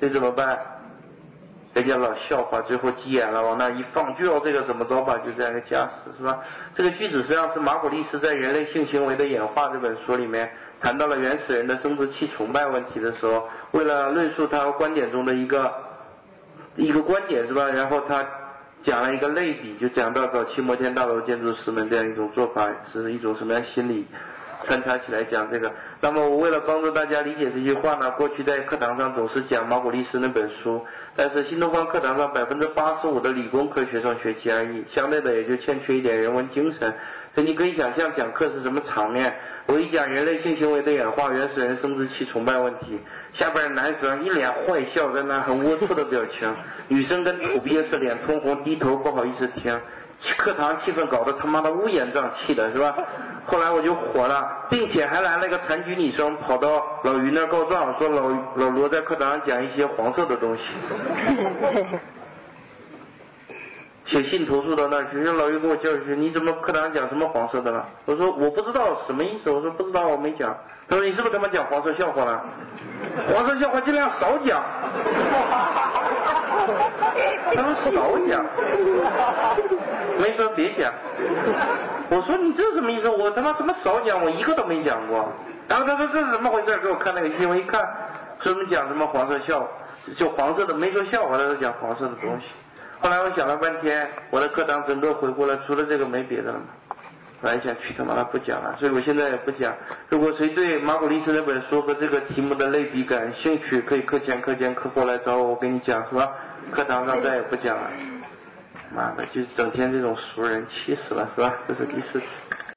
这怎么办？人家老笑话，最后急眼了，往那一放，就要这个怎么着吧？就这样一个架势，是吧？这个句子实际上是马古利斯在《人类性行为的演化》这本书里面谈到了原始人的生殖器崇拜问题的时候，为了论述他观点中的一个一个观点，是吧？然后他讲了一个类比，就讲到早期摩天大楼建筑师们这样一种做法是一种什么样心理。穿插起来讲这个，那么我为了帮助大家理解这句话呢，过去在课堂上总是讲马古利斯那本书，但是新东方课堂上百分之八十五的理工科学生学习而已，相对的也就欠缺一点人文精神。所以你可以想象讲课是什么场面。我一讲人类性行为的演化，原始人生殖器崇拜问题，下边男生一脸坏笑，在那很龌龊的表情，女生跟土鳖似的，脸通红，低头不好意思听。课堂气氛搞得他妈的乌烟瘴气的，是吧？后来我就火了，并且还来了个残疾女生跑到老于那儿告状，说老老罗在课堂上讲一些黄色的东西，写信投诉到那去。让老于给我教训，你怎么课堂上讲什么黄色的了？我说我不知道什么意思，我说不知道，我没讲。他说你是不是他妈讲黄色笑话了？黄色笑话尽量少讲。他说少讲，没说别讲。我说你这什么意思？我他妈什么少讲？我一个都没讲过。然后他说这是怎么回事？给我看那个新闻，一看说什么讲什么黄色笑，就黄色的没说笑话，他是讲黄色的东西。后来我想了半天，我的课堂整个回顾了，除了这个没别的了。我还想去他妈的不讲了，所以我现在也不讲。如果谁对马古利斯那本书和这个题目的类比感兴趣，可以课前课间课后来找我，我给你讲，是吧？课堂上再也不讲了。妈的，就整天这种熟人，气死了，是吧？这是第四次。